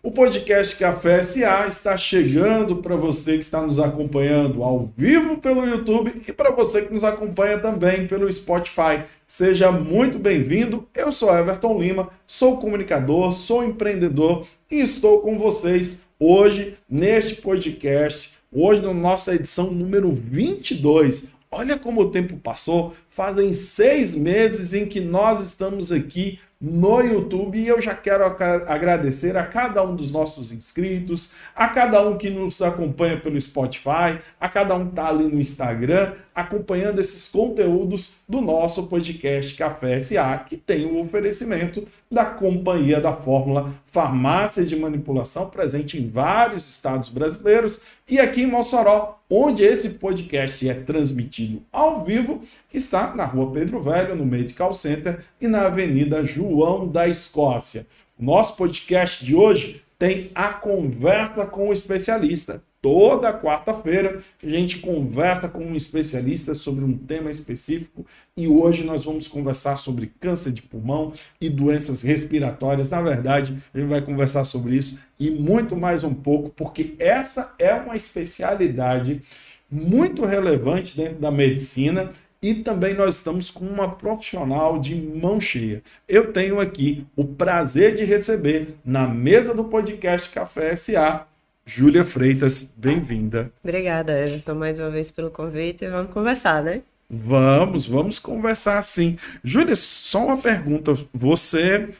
O podcast Café SA está chegando para você que está nos acompanhando ao vivo pelo YouTube e para você que nos acompanha também pelo Spotify. Seja muito bem-vindo. Eu sou Everton Lima, sou comunicador, sou empreendedor e estou com vocês hoje neste podcast, hoje na nossa edição número 22. Olha como o tempo passou, fazem seis meses em que nós estamos aqui no YouTube. E eu já quero agradecer a cada um dos nossos inscritos, a cada um que nos acompanha pelo Spotify, a cada um que está ali no Instagram, acompanhando esses conteúdos do nosso podcast Café SA, que tem o oferecimento da Companhia da Fórmula Farmácia de Manipulação, presente em vários estados brasileiros e aqui em Mossoró, onde esse podcast é transmitido ao vivo, está na Rua Pedro Velho, no Medical Center e na Avenida João da Escócia. Nosso podcast de hoje tem a conversa com o especialista. Toda quarta-feira a gente conversa com um especialista sobre um tema específico e hoje nós vamos conversar sobre câncer de pulmão e doenças respiratórias. Na verdade, a gente vai conversar sobre isso e muito mais um pouco, porque essa é uma especialidade muito relevante dentro da medicina e também nós estamos com uma profissional de mão cheia. Eu tenho aqui o prazer de receber na mesa do podcast Café SA Júlia Freitas, bem-vinda. Obrigada, Everton, mais uma vez pelo convite. Vamos conversar, né? Vamos, vamos conversar sim. Júlia, só uma pergunta. Você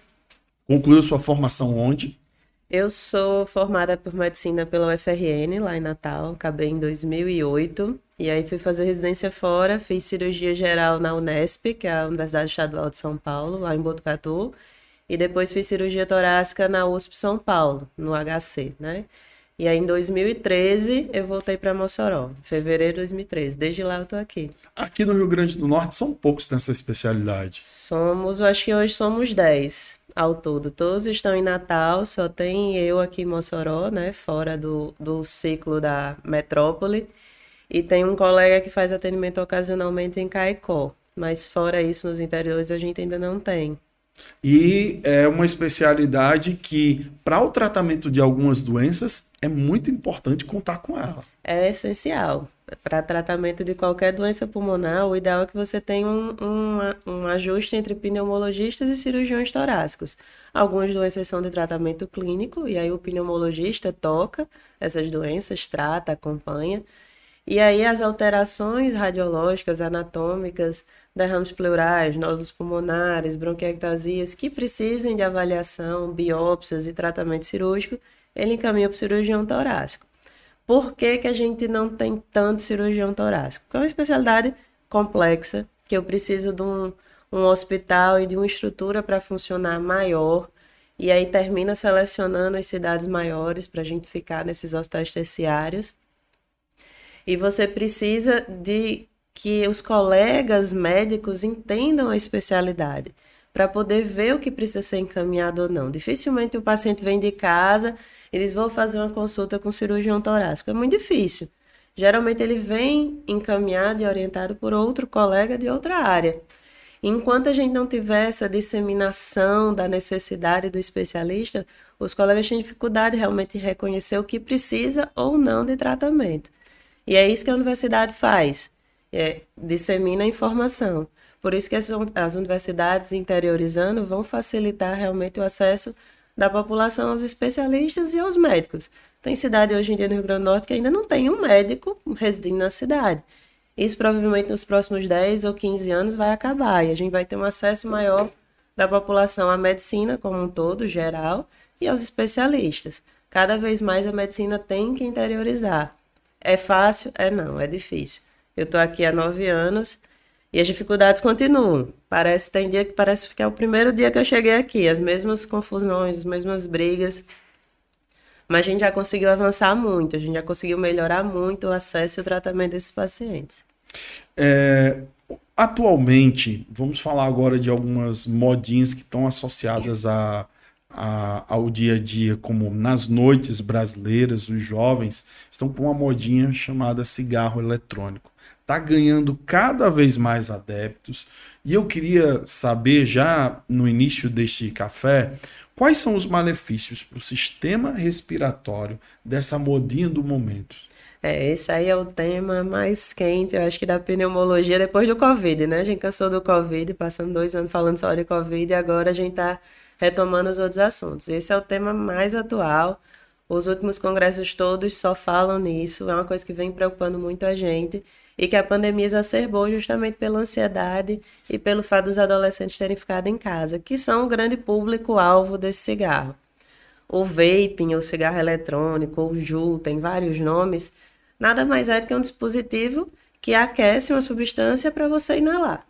concluiu sua formação onde? Eu sou formada por medicina pela UFRN, lá em Natal. Acabei em 2008. E aí fui fazer residência fora. Fiz cirurgia geral na Unesp, que é a Universidade Estadual de São Paulo, lá em Botucatu. E depois fiz cirurgia torácica na USP São Paulo, no HC, né? E aí, em 2013, eu voltei para Mossoró, fevereiro de 2013. Desde lá eu tô aqui. Aqui no Rio Grande do Norte são poucos nessa especialidade. Somos, eu acho que hoje somos 10 ao todo. Todos estão em Natal, só tem eu aqui em Mossoró, né? Fora do, do ciclo da metrópole. E tem um colega que faz atendimento ocasionalmente em Caicó. Mas fora isso, nos interiores a gente ainda não tem. E é uma especialidade que, para o tratamento de algumas doenças, é muito importante contar com ela. É essencial. Para tratamento de qualquer doença pulmonar, o ideal é que você tenha um, um, um ajuste entre pneumologistas e cirurgiões torácicos. Algumas doenças são de tratamento clínico, e aí o pneumologista toca essas doenças, trata, acompanha. E aí as alterações radiológicas, anatômicas, derrames pleurais, nódulos pulmonares, bronquiectasias que precisem de avaliação, biópsias e tratamento cirúrgico, ele encaminha para o cirurgião torácico. Por que, que a gente não tem tanto cirurgião torácico? Porque é uma especialidade complexa, que eu preciso de um, um hospital e de uma estrutura para funcionar maior, e aí termina selecionando as cidades maiores para a gente ficar nesses hospitais terciários. E você precisa de que os colegas médicos entendam a especialidade para poder ver o que precisa ser encaminhado ou não. Dificilmente o paciente vem de casa e diz: Vou fazer uma consulta com cirurgião torácico. É muito difícil. Geralmente ele vem encaminhado e orientado por outro colega de outra área. Enquanto a gente não tiver essa disseminação da necessidade do especialista, os colegas têm dificuldade realmente em reconhecer o que precisa ou não de tratamento. E é isso que a universidade faz é, dissemina a informação. Por isso que as, as universidades interiorizando vão facilitar realmente o acesso da população aos especialistas e aos médicos. Tem cidade hoje em dia no Rio Grande do Norte que ainda não tem um médico residindo na cidade. Isso provavelmente nos próximos 10 ou 15 anos vai acabar e a gente vai ter um acesso maior da população à medicina como um todo, geral, e aos especialistas. Cada vez mais a medicina tem que interiorizar. É fácil? É não, é difícil. Eu estou aqui há nove anos e as dificuldades continuam. Parece tem dia que parece que é o primeiro dia que eu cheguei aqui, as mesmas confusões, as mesmas brigas. Mas a gente já conseguiu avançar muito, a gente já conseguiu melhorar muito o acesso e o tratamento desses pacientes. É, atualmente, vamos falar agora de algumas modinhas que estão associadas a, a, ao dia a dia, como nas noites brasileiras, os jovens estão com uma modinha chamada cigarro eletrônico está ganhando cada vez mais adeptos. E eu queria saber, já no início deste café, Quais são os malefícios para o sistema respiratório dessa modinha do momento? É, esse aí é o tema mais quente, eu acho que da pneumologia depois do Covid, né? A gente cansou do Covid, passando dois anos falando só de Covid e agora a gente está retomando os outros assuntos. Esse é o tema mais atual. Os últimos congressos todos só falam nisso, é uma coisa que vem preocupando muito a gente e que a pandemia exacerbou justamente pela ansiedade e pelo fato dos adolescentes terem ficado em casa, que são o grande público-alvo desse cigarro. O vaping, o cigarro eletrônico, o JUL, tem vários nomes, nada mais é do que um dispositivo que aquece uma substância para você inalar.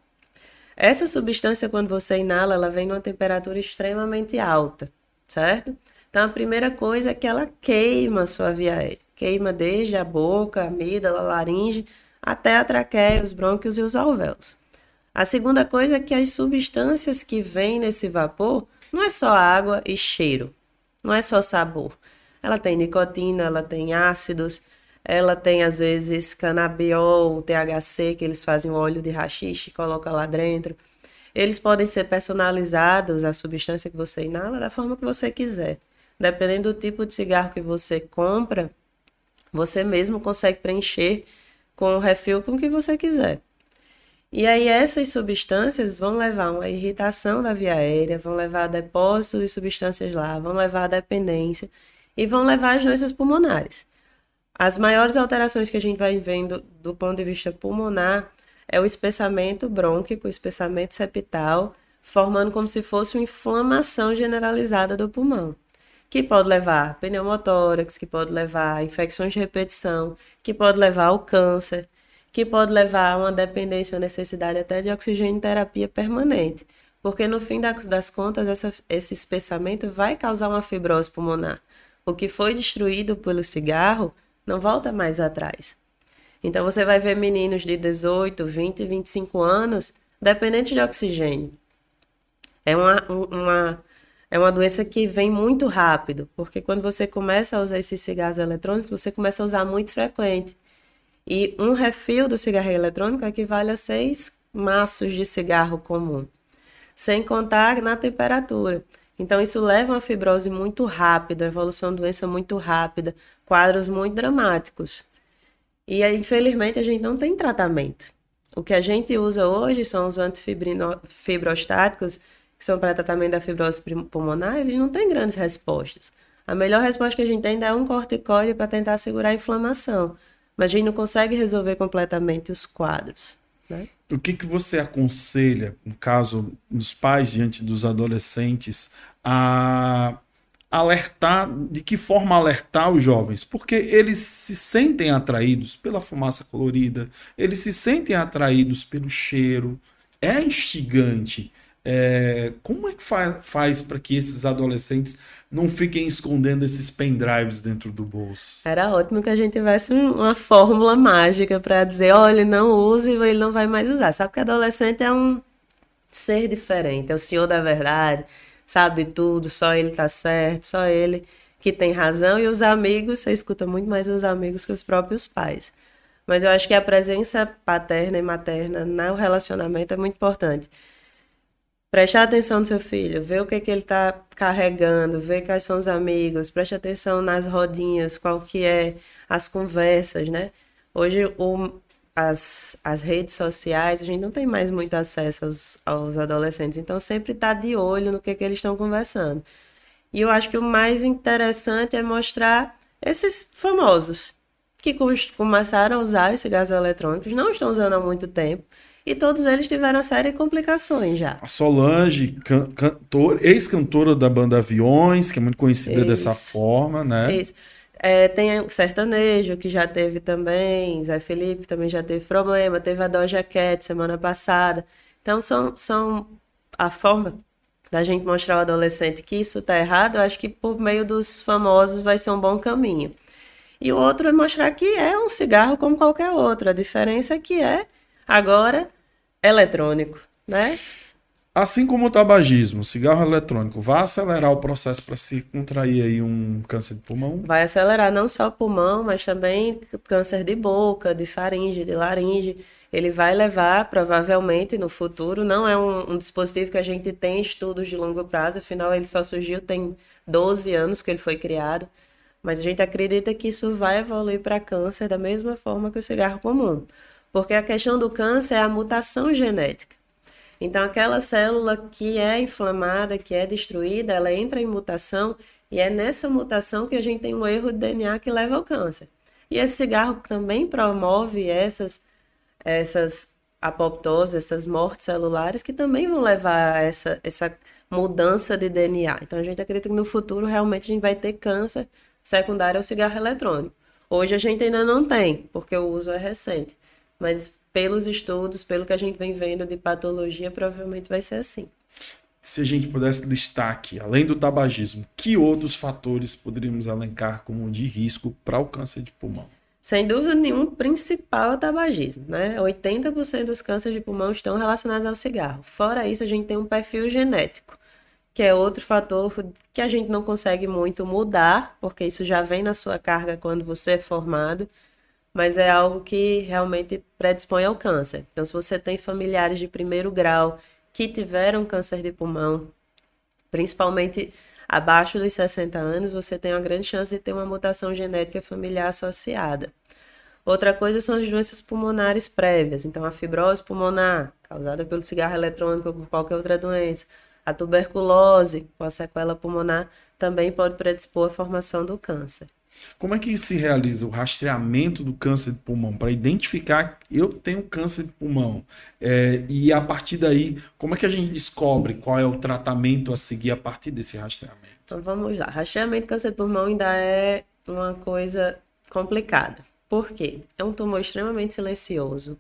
Essa substância, quando você inala, ela vem numa temperatura extremamente alta, certo? Então, a primeira coisa é que ela queima a sua via aérea. Queima desde a boca, a amígdala, a laringe, até a traqueia, os brônquios e os alvéolos. A segunda coisa é que as substâncias que vêm nesse vapor não é só água e cheiro, não é só sabor. Ela tem nicotina, ela tem ácidos, ela tem às vezes canabiol, THC, que eles fazem o óleo de rachixe e colocam lá dentro. Eles podem ser personalizados, a substância que você inala, da forma que você quiser. Dependendo do tipo de cigarro que você compra, você mesmo consegue preencher com o refil com o que você quiser. E aí essas substâncias vão levar uma irritação da via aérea, vão levar a depósito de substâncias lá, vão levar a dependência e vão levar às doenças pulmonares. As maiores alterações que a gente vai vendo do ponto de vista pulmonar é o espessamento brônquico, o espessamento septal, formando como se fosse uma inflamação generalizada do pulmão que pode levar a pneumotórax, que pode levar a infecções de repetição, que pode levar ao câncer, que pode levar a uma dependência ou necessidade até de oxigênio terapia permanente. Porque no fim das contas, essa, esse espessamento vai causar uma fibrose pulmonar. O que foi destruído pelo cigarro não volta mais atrás. Então você vai ver meninos de 18, 20, 25 anos dependentes de oxigênio. É uma, uma é uma doença que vem muito rápido, porque quando você começa a usar esses cigarros eletrônicos, você começa a usar muito frequente. E um refil do cigarro eletrônico equivale a seis maços de cigarro comum, sem contar na temperatura. Então, isso leva a uma fibrose muito rápida, a evolução da doença muito rápida, quadros muito dramáticos. E, infelizmente, a gente não tem tratamento. O que a gente usa hoje são os antifibrostáticos, que são para tratamento da fibrose pulmonar, eles não têm grandes respostas. A melhor resposta que a gente tem é um corticoide para tentar segurar a inflamação, mas a gente não consegue resolver completamente os quadros. Né? O que, que você aconselha, no caso dos pais diante dos adolescentes, a alertar, de que forma alertar os jovens? Porque eles se sentem atraídos pela fumaça colorida, eles se sentem atraídos pelo cheiro, é instigante. É, como é que fa faz para que esses adolescentes não fiquem escondendo esses pendrives dentro do bolso? Era ótimo que a gente tivesse uma fórmula mágica para dizer, olha, não use, ele não vai mais usar. Sabe que adolescente é um ser diferente, é o senhor da verdade, sabe de tudo, só ele tá certo, só ele que tem razão. E os amigos, você escuta muito mais os amigos que os próprios pais. Mas eu acho que a presença paterna e materna no relacionamento é muito importante prestar atenção no seu filho, ver o que, que ele está carregando, ver quais são os amigos, preste atenção nas rodinhas, qual que é as conversas, né? Hoje o, as, as redes sociais, a gente não tem mais muito acesso aos, aos adolescentes, então sempre está de olho no que, que eles estão conversando. E eu acho que o mais interessante é mostrar esses famosos que começaram a usar esses cigarros eletrônicos, não estão usando há muito tempo, e todos eles tiveram série de complicações já. A Solange, can, cantor, ex-cantora da banda Aviões, que é muito conhecida Isso. dessa forma, né? Isso. É, tem o sertanejo, que já teve também, Zé Felipe também já teve problema, teve a Doja Cat semana passada. Então, são, são a forma da gente mostrar ao adolescente que isso está errado, eu acho que por meio dos famosos vai ser um bom caminho. E o outro é mostrar que é um cigarro como qualquer outro. A diferença é que é, agora, eletrônico, né? Assim como o tabagismo, o cigarro eletrônico, vai acelerar o processo para se contrair aí um câncer de pulmão? Vai acelerar não só o pulmão, mas também câncer de boca, de faringe, de laringe. Ele vai levar, provavelmente, no futuro, não é um, um dispositivo que a gente tem estudos de longo prazo, afinal ele só surgiu tem 12 anos que ele foi criado, mas a gente acredita que isso vai evoluir para câncer da mesma forma que o cigarro comum. Porque a questão do câncer é a mutação genética. Então, aquela célula que é inflamada, que é destruída, ela entra em mutação e é nessa mutação que a gente tem um erro de DNA que leva ao câncer. E esse cigarro também promove essas, essas apoptoses, essas mortes celulares que também vão levar a essa, essa mudança de DNA. Então, a gente acredita que no futuro realmente a gente vai ter câncer secundário ao cigarro eletrônico. Hoje a gente ainda não tem, porque o uso é recente. Mas pelos estudos, pelo que a gente vem vendo de patologia, provavelmente vai ser assim. Se a gente pudesse listar aqui, além do tabagismo, que outros fatores poderíamos elencar como de risco para o câncer de pulmão? Sem dúvida nenhuma, o principal é o tabagismo, né? 80% dos cânceres de pulmão estão relacionados ao cigarro. Fora isso, a gente tem um perfil genético, que é outro fator que a gente não consegue muito mudar, porque isso já vem na sua carga quando você é formado mas é algo que realmente predispõe ao câncer. Então, se você tem familiares de primeiro grau que tiveram câncer de pulmão, principalmente abaixo dos 60 anos, você tem uma grande chance de ter uma mutação genética familiar associada. Outra coisa são as doenças pulmonares prévias, então a fibrose pulmonar, causada pelo cigarro eletrônico ou por qualquer outra doença, a tuberculose com a sequela pulmonar também pode predispor à formação do câncer. Como é que se realiza o rastreamento do câncer de pulmão para identificar que eu tenho câncer de pulmão? É, e a partir daí, como é que a gente descobre qual é o tratamento a seguir a partir desse rastreamento? Então vamos lá. Rastreamento de câncer de pulmão ainda é uma coisa complicada. Por quê? É um tumor extremamente silencioso,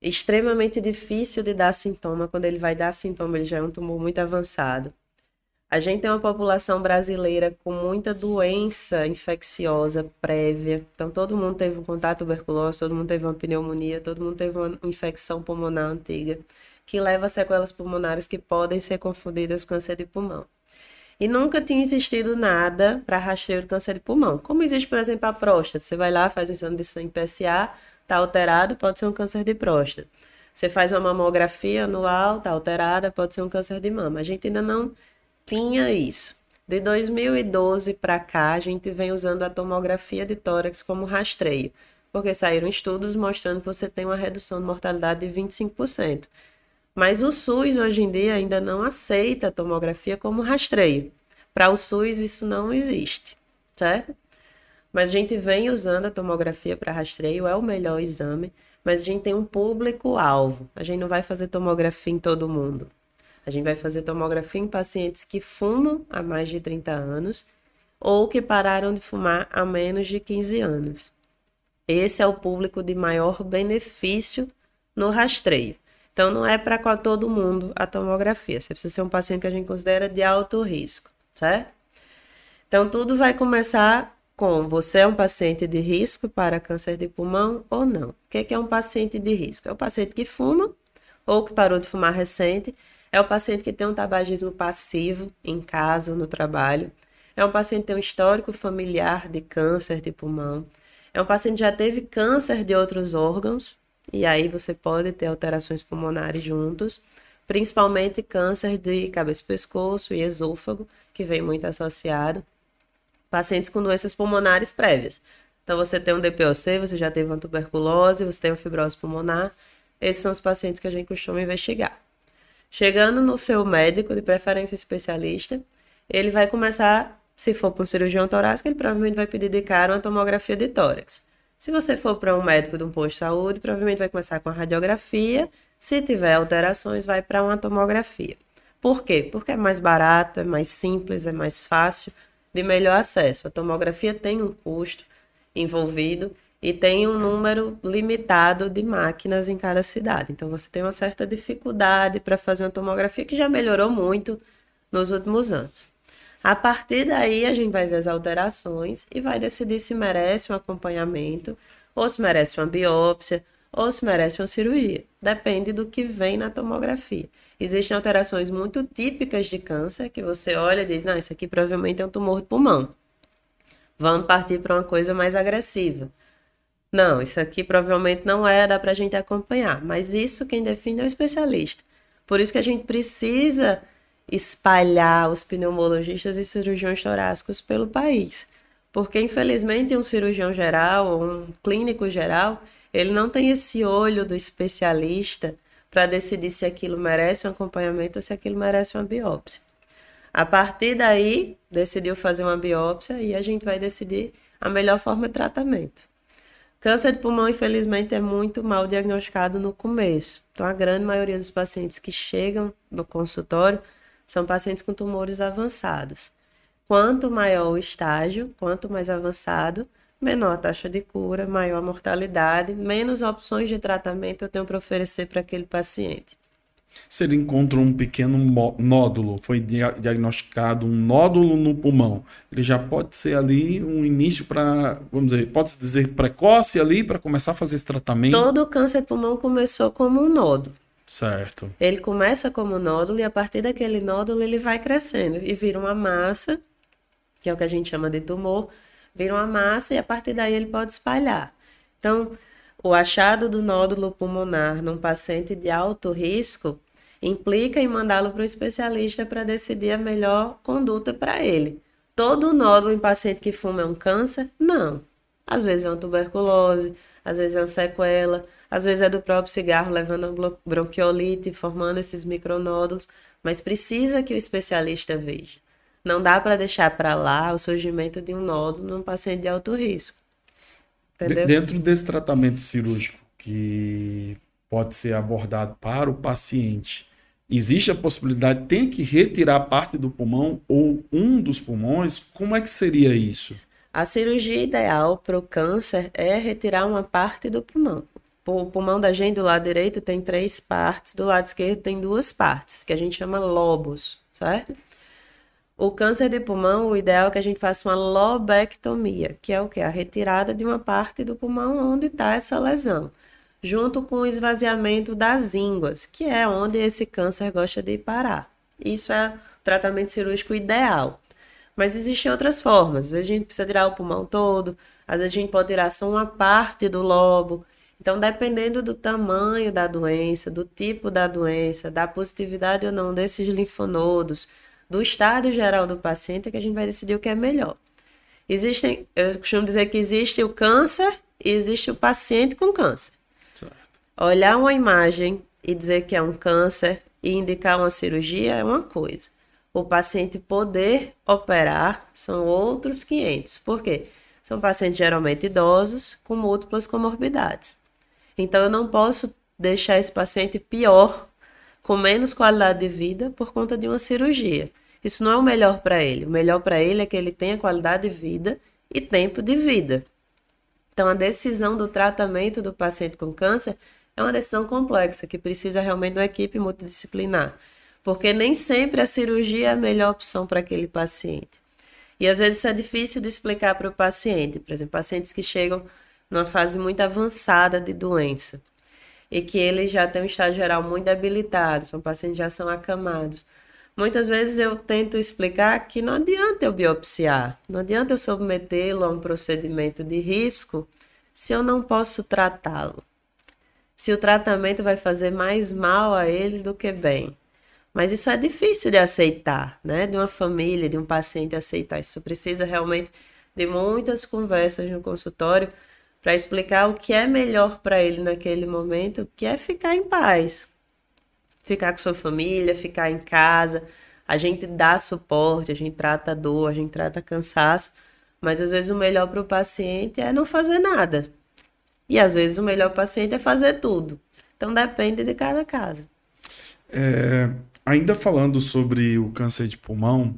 extremamente difícil de dar sintoma. Quando ele vai dar sintoma, ele já é um tumor muito avançado. A gente tem uma população brasileira com muita doença infecciosa prévia. Então, todo mundo teve um contato tuberculose, todo mundo teve uma pneumonia, todo mundo teve uma infecção pulmonar antiga, que leva a sequelas pulmonares que podem ser confundidas com câncer de pulmão. E nunca tinha existido nada para rastreio de câncer de pulmão. Como existe, por exemplo, a próstata. Você vai lá, faz um exame de sangue PSA, está alterado, pode ser um câncer de próstata. Você faz uma mamografia anual, está alterada, pode ser um câncer de mama. A gente ainda não tinha isso. De 2012 para cá, a gente vem usando a tomografia de tórax como rastreio, porque saíram estudos mostrando que você tem uma redução de mortalidade de 25%. Mas o SUS hoje em dia ainda não aceita a tomografia como rastreio. Para o SUS isso não existe, certo? Mas a gente vem usando a tomografia para rastreio, é o melhor exame, mas a gente tem um público-alvo. A gente não vai fazer tomografia em todo mundo. A gente vai fazer tomografia em pacientes que fumam há mais de 30 anos ou que pararam de fumar há menos de 15 anos. Esse é o público de maior benefício no rastreio. Então, não é para todo mundo a tomografia. Você precisa ser um paciente que a gente considera de alto risco, certo? Então, tudo vai começar com você é um paciente de risco para câncer de pulmão ou não. O que é um paciente de risco? É o paciente que fuma ou que parou de fumar recente é o paciente que tem um tabagismo passivo em casa ou no trabalho. É um paciente que tem um histórico familiar de câncer de pulmão. É um paciente que já teve câncer de outros órgãos, e aí você pode ter alterações pulmonares juntos, principalmente câncer de cabeça e pescoço e esôfago, que vem muito associado. Pacientes com doenças pulmonares prévias. Então, você tem um DPOC, você já teve uma tuberculose, você tem uma fibrose pulmonar. Esses são os pacientes que a gente costuma investigar. Chegando no seu médico, de preferência especialista, ele vai começar, se for para um cirurgião torácico, ele provavelmente vai pedir de cara uma tomografia de tórax. Se você for para um médico de um posto de saúde, provavelmente vai começar com a radiografia. Se tiver alterações, vai para uma tomografia. Por quê? Porque é mais barato, é mais simples, é mais fácil, de melhor acesso. A tomografia tem um custo envolvido e tem um número limitado de máquinas em cada cidade. Então você tem uma certa dificuldade para fazer uma tomografia que já melhorou muito nos últimos anos. A partir daí a gente vai ver as alterações e vai decidir se merece um acompanhamento ou se merece uma biópsia ou se merece uma cirurgia. Depende do que vem na tomografia. Existem alterações muito típicas de câncer que você olha e diz: não, isso aqui provavelmente é um tumor de pulmão. Vamos partir para uma coisa mais agressiva. Não, isso aqui provavelmente não dá para a gente acompanhar. Mas isso quem define é o especialista. Por isso que a gente precisa espalhar os pneumologistas e cirurgiões torácicos pelo país. Porque, infelizmente, um cirurgião geral, um clínico geral, ele não tem esse olho do especialista para decidir se aquilo merece um acompanhamento ou se aquilo merece uma biópsia. A partir daí, decidiu fazer uma biópsia e a gente vai decidir a melhor forma de tratamento. Câncer de pulmão, infelizmente, é muito mal diagnosticado no começo. Então, a grande maioria dos pacientes que chegam no consultório são pacientes com tumores avançados. Quanto maior o estágio, quanto mais avançado, menor a taxa de cura, maior a mortalidade, menos opções de tratamento eu tenho para oferecer para aquele paciente. Se ele encontra um pequeno nódulo, foi diagnosticado um nódulo no pulmão, ele já pode ser ali um início para, vamos dizer, pode-se dizer precoce ali para começar a fazer esse tratamento? Todo câncer de pulmão começou como um nódulo. Certo. Ele começa como nódulo e a partir daquele nódulo ele vai crescendo e vira uma massa, que é o que a gente chama de tumor, vira uma massa e a partir daí ele pode espalhar. Então, o achado do nódulo pulmonar num paciente de alto risco implica em mandá-lo para o especialista para decidir a melhor conduta para ele. Todo nódulo em paciente que fuma é um câncer? Não. Às vezes é uma tuberculose, às vezes é uma sequela, às vezes é do próprio cigarro levando bronquiolite, formando esses micronódulos, mas precisa que o especialista veja. Não dá para deixar para lá o surgimento de um nódulo num paciente de alto risco. Entendeu? Dentro desse tratamento cirúrgico que pode ser abordado para o paciente, existe a possibilidade, tem que retirar parte do pulmão ou um dos pulmões? Como é que seria isso? A cirurgia ideal para o câncer é retirar uma parte do pulmão. O pulmão da gente do lado direito tem três partes, do lado esquerdo tem duas partes, que a gente chama lobos, certo? O câncer de pulmão, o ideal é que a gente faça uma lobectomia, que é o que? A retirada de uma parte do pulmão onde está essa lesão, junto com o esvaziamento das ínguas, que é onde esse câncer gosta de parar. Isso é o tratamento cirúrgico ideal. Mas existem outras formas. Às vezes a gente precisa tirar o pulmão todo, às vezes a gente pode tirar só uma parte do lobo. Então, dependendo do tamanho da doença, do tipo da doença, da positividade ou não desses linfonodos, do estado geral do paciente, é que a gente vai decidir o que é melhor. Existem, eu costumo dizer que existe o câncer e existe o paciente com câncer. Certo. Olhar uma imagem e dizer que é um câncer e indicar uma cirurgia é uma coisa. O paciente poder operar são outros 500. Por quê? São pacientes geralmente idosos com múltiplas comorbidades. Então eu não posso deixar esse paciente pior, com menos qualidade de vida por conta de uma cirurgia. Isso não é o melhor para ele. O melhor para ele é que ele tenha qualidade de vida e tempo de vida. Então a decisão do tratamento do paciente com câncer é uma decisão complexa que precisa realmente de uma equipe multidisciplinar, porque nem sempre a cirurgia é a melhor opção para aquele paciente. E às vezes isso é difícil de explicar para o paciente. Por exemplo, pacientes que chegam numa fase muito avançada de doença e que eles já têm um estado geral muito debilitado, são pacientes que já são acamados. Muitas vezes eu tento explicar que não adianta eu biopsiar, não adianta eu submetê-lo a um procedimento de risco se eu não posso tratá-lo. Se o tratamento vai fazer mais mal a ele do que bem. Mas isso é difícil de aceitar, né? De uma família, de um paciente aceitar. Isso precisa realmente de muitas conversas no consultório para explicar o que é melhor para ele naquele momento, que é ficar em paz, ficar com sua família, ficar em casa. A gente dá suporte, a gente trata dor, a gente trata cansaço, mas às vezes o melhor para o paciente é não fazer nada. E às vezes o melhor paciente é fazer tudo. Então depende de cada caso. É, ainda falando sobre o câncer de pulmão,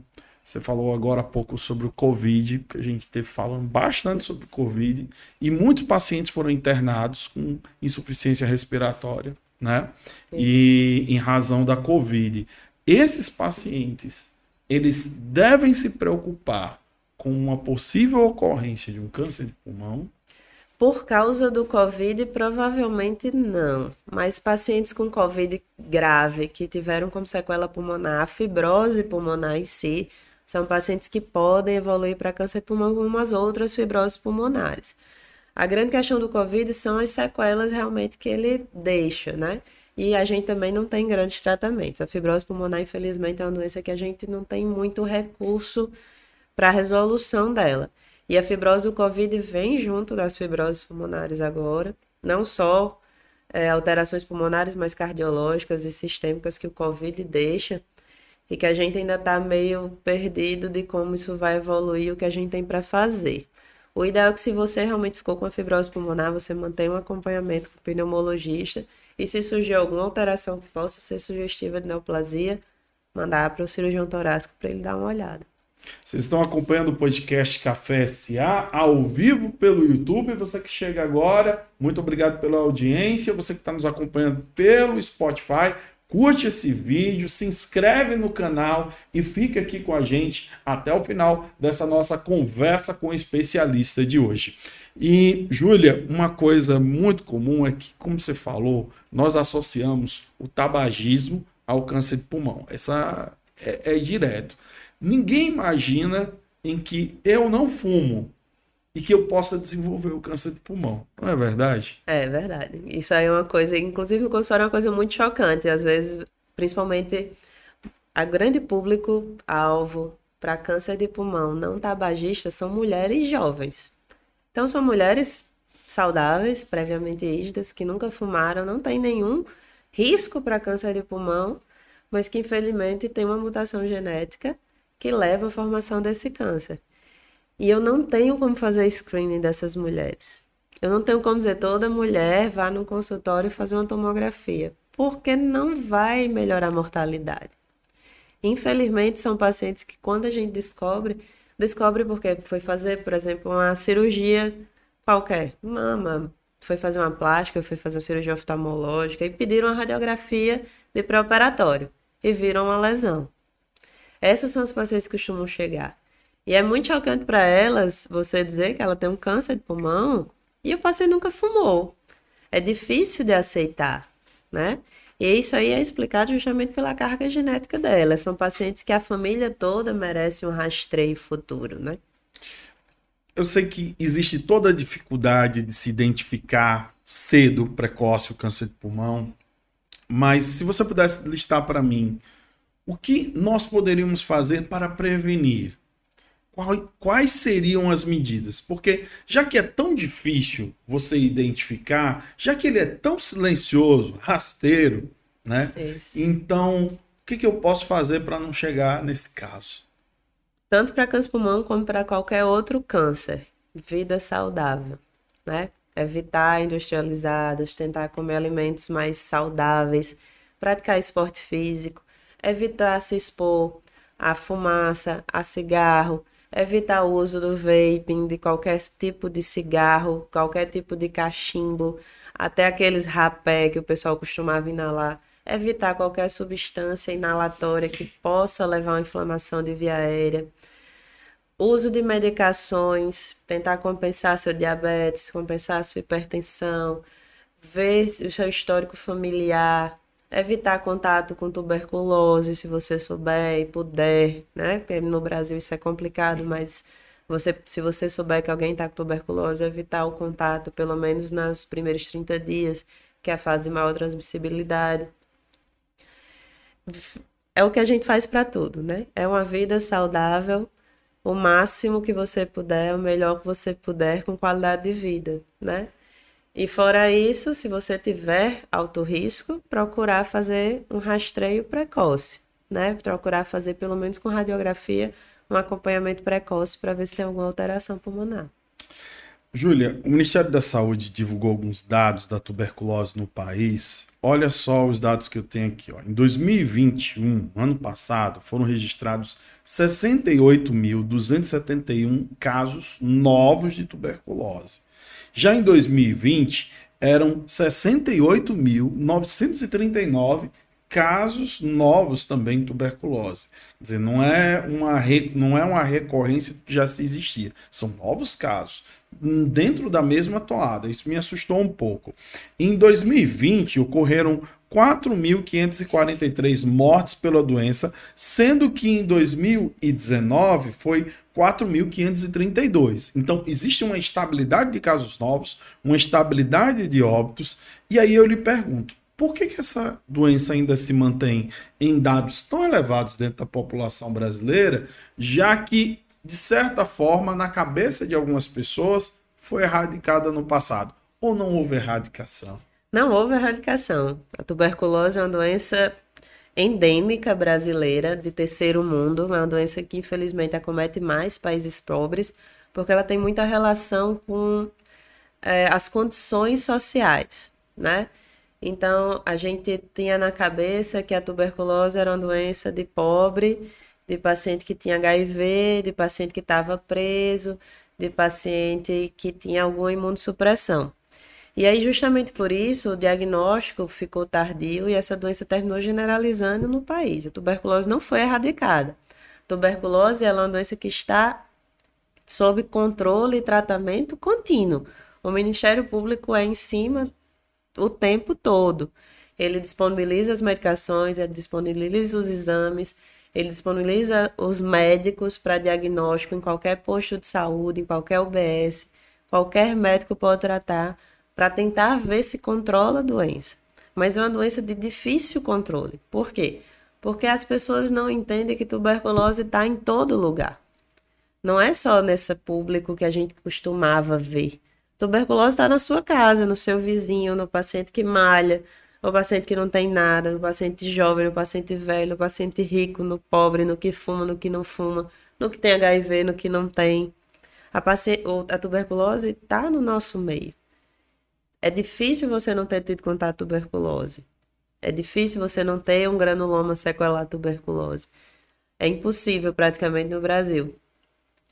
você falou agora há pouco sobre o Covid, que a gente esteve falando bastante sobre o Covid, e muitos pacientes foram internados com insuficiência respiratória, né? Isso. E em razão da Covid. Esses pacientes, eles devem se preocupar com uma possível ocorrência de um câncer de pulmão? Por causa do Covid, provavelmente não. Mas pacientes com Covid grave que tiveram como sequela pulmonar a fibrose pulmonar em si, são pacientes que podem evoluir para câncer de pulmão como as outras fibroses pulmonares. A grande questão do Covid são as sequelas realmente que ele deixa, né? E a gente também não tem grandes tratamentos. A fibrose pulmonar, infelizmente, é uma doença que a gente não tem muito recurso para a resolução dela. E a fibrose do Covid vem junto das fibroses pulmonares agora, não só é, alterações pulmonares, mas cardiológicas e sistêmicas que o Covid deixa e que a gente ainda está meio perdido de como isso vai evoluir, o que a gente tem para fazer. O ideal é que se você realmente ficou com a fibrose pulmonar, você mantenha um acompanhamento com o pneumologista e se surgir alguma alteração que possa ser sugestiva de neoplasia, mandar para o cirurgião torácico para ele dar uma olhada. Vocês estão acompanhando o podcast Café SA ao vivo pelo YouTube. Você que chega agora, muito obrigado pela audiência. Você que está nos acompanhando pelo Spotify, curte esse vídeo, se inscreve no canal e fica aqui com a gente até o final dessa nossa conversa com o especialista de hoje. E, Júlia, uma coisa muito comum é que, como você falou, nós associamos o tabagismo ao câncer de pulmão. Essa é, é direto. Ninguém imagina em que eu não fumo e que eu possa desenvolver o câncer de pulmão. Não é verdade? É verdade. Isso aí é uma coisa, inclusive o consultório é uma coisa muito chocante. Às vezes, principalmente, a grande público alvo para câncer de pulmão não tabagista são mulheres jovens. Então, são mulheres saudáveis, previamente rígidas, que nunca fumaram, não tem nenhum risco para câncer de pulmão, mas que infelizmente tem uma mutação genética que leva à formação desse câncer. E eu não tenho como fazer screening dessas mulheres. Eu não tenho como dizer toda mulher vá no consultório fazer uma tomografia, porque não vai melhorar a mortalidade. Infelizmente, são pacientes que quando a gente descobre, descobre porque foi fazer, por exemplo, uma cirurgia qualquer, mama, foi fazer uma plástica, foi fazer uma cirurgia oftalmológica e pediram uma radiografia de pré-operatório e viram uma lesão. Essas são as pacientes que costumam chegar. E é muito chocante para elas você dizer que ela tem um câncer de pulmão e o paciente nunca fumou. É difícil de aceitar, né? E isso aí é explicado justamente pela carga genética dela. São pacientes que a família toda merece um rastreio futuro, né? Eu sei que existe toda a dificuldade de se identificar cedo, precoce, o câncer de pulmão, mas se você pudesse listar para mim o que nós poderíamos fazer para prevenir? Quais seriam as medidas? Porque já que é tão difícil você identificar, já que ele é tão silencioso, rasteiro, né? Isso. Então, o que, que eu posso fazer para não chegar nesse caso? Tanto para câncer pulmão como para qualquer outro câncer. Vida saudável, né? Evitar industrializados, tentar comer alimentos mais saudáveis, praticar esporte físico, evitar se expor à fumaça, a cigarro, evitar o uso do vaping, de qualquer tipo de cigarro, qualquer tipo de cachimbo, até aqueles rapé que o pessoal costumava inalar. Evitar qualquer substância inalatória que possa levar a uma inflamação de via aérea. Uso de medicações, tentar compensar seu diabetes, compensar sua hipertensão, ver o seu histórico familiar, evitar contato com tuberculose, se você souber e puder, né? Porque no Brasil isso é complicado, mas você, se você souber que alguém está com tuberculose, evitar o contato, pelo menos nos primeiros 30 dias, que é a fase de maior transmissibilidade. É o que a gente faz para tudo, né? É uma vida saudável, o máximo que você puder, o melhor que você puder, com qualidade de vida, né? E fora isso, se você tiver alto risco, procurar fazer um rastreio precoce, né? Procurar fazer pelo menos com radiografia um acompanhamento precoce para ver se tem alguma alteração pulmonar. Júlia, o Ministério da Saúde divulgou alguns dados da tuberculose no país. Olha só os dados que eu tenho aqui. Ó. Em 2021, ano passado, foram registrados 68.271 casos novos de tuberculose. Já em 2020, eram 68.939 casos novos também de tuberculose. Quer dizer, não é uma, não é uma recorrência que já se existia. São novos casos dentro da mesma toada. Isso me assustou um pouco. Em 2020, ocorreram 4.543 mortes pela doença, sendo que em 2019 foi 4.532. Então, existe uma estabilidade de casos novos, uma estabilidade de óbitos, e aí eu lhe pergunto, por que, que essa doença ainda se mantém em dados tão elevados dentro da população brasileira, já que, de certa forma, na cabeça de algumas pessoas, foi erradicada no passado? Ou não houve erradicação? Não houve erradicação. A tuberculose é uma doença endêmica brasileira de terceiro mundo, é uma doença que infelizmente acomete mais países pobres, porque ela tem muita relação com é, as condições sociais, né? Então, a gente tinha na cabeça que a tuberculose era uma doença de pobre, de paciente que tinha HIV, de paciente que estava preso, de paciente que tinha alguma imunossupressão. E aí, justamente por isso, o diagnóstico ficou tardio e essa doença terminou generalizando no país. A tuberculose não foi erradicada. A tuberculose é uma doença que está sob controle e tratamento contínuo. O Ministério Público é em cima o tempo todo. Ele disponibiliza as medicações, ele disponibiliza os exames, ele disponibiliza os médicos para diagnóstico em qualquer posto de saúde, em qualquer UBS. Qualquer médico pode tratar para tentar ver se controla a doença. Mas é uma doença de difícil controle. Por quê? Porque as pessoas não entendem que tuberculose está em todo lugar. Não é só nesse público que a gente costumava ver. Tuberculose está na sua casa, no seu vizinho, no paciente que malha, no paciente que não tem nada, no paciente jovem, no paciente velho, no paciente rico, no pobre, no que fuma, no que não fuma, no que tem HIV, no que não tem. A, paciente, a tuberculose está no nosso meio. É difícil você não ter tido contato tuberculose. É difícil você não ter um granuloma sequelar tuberculose. É impossível praticamente no Brasil.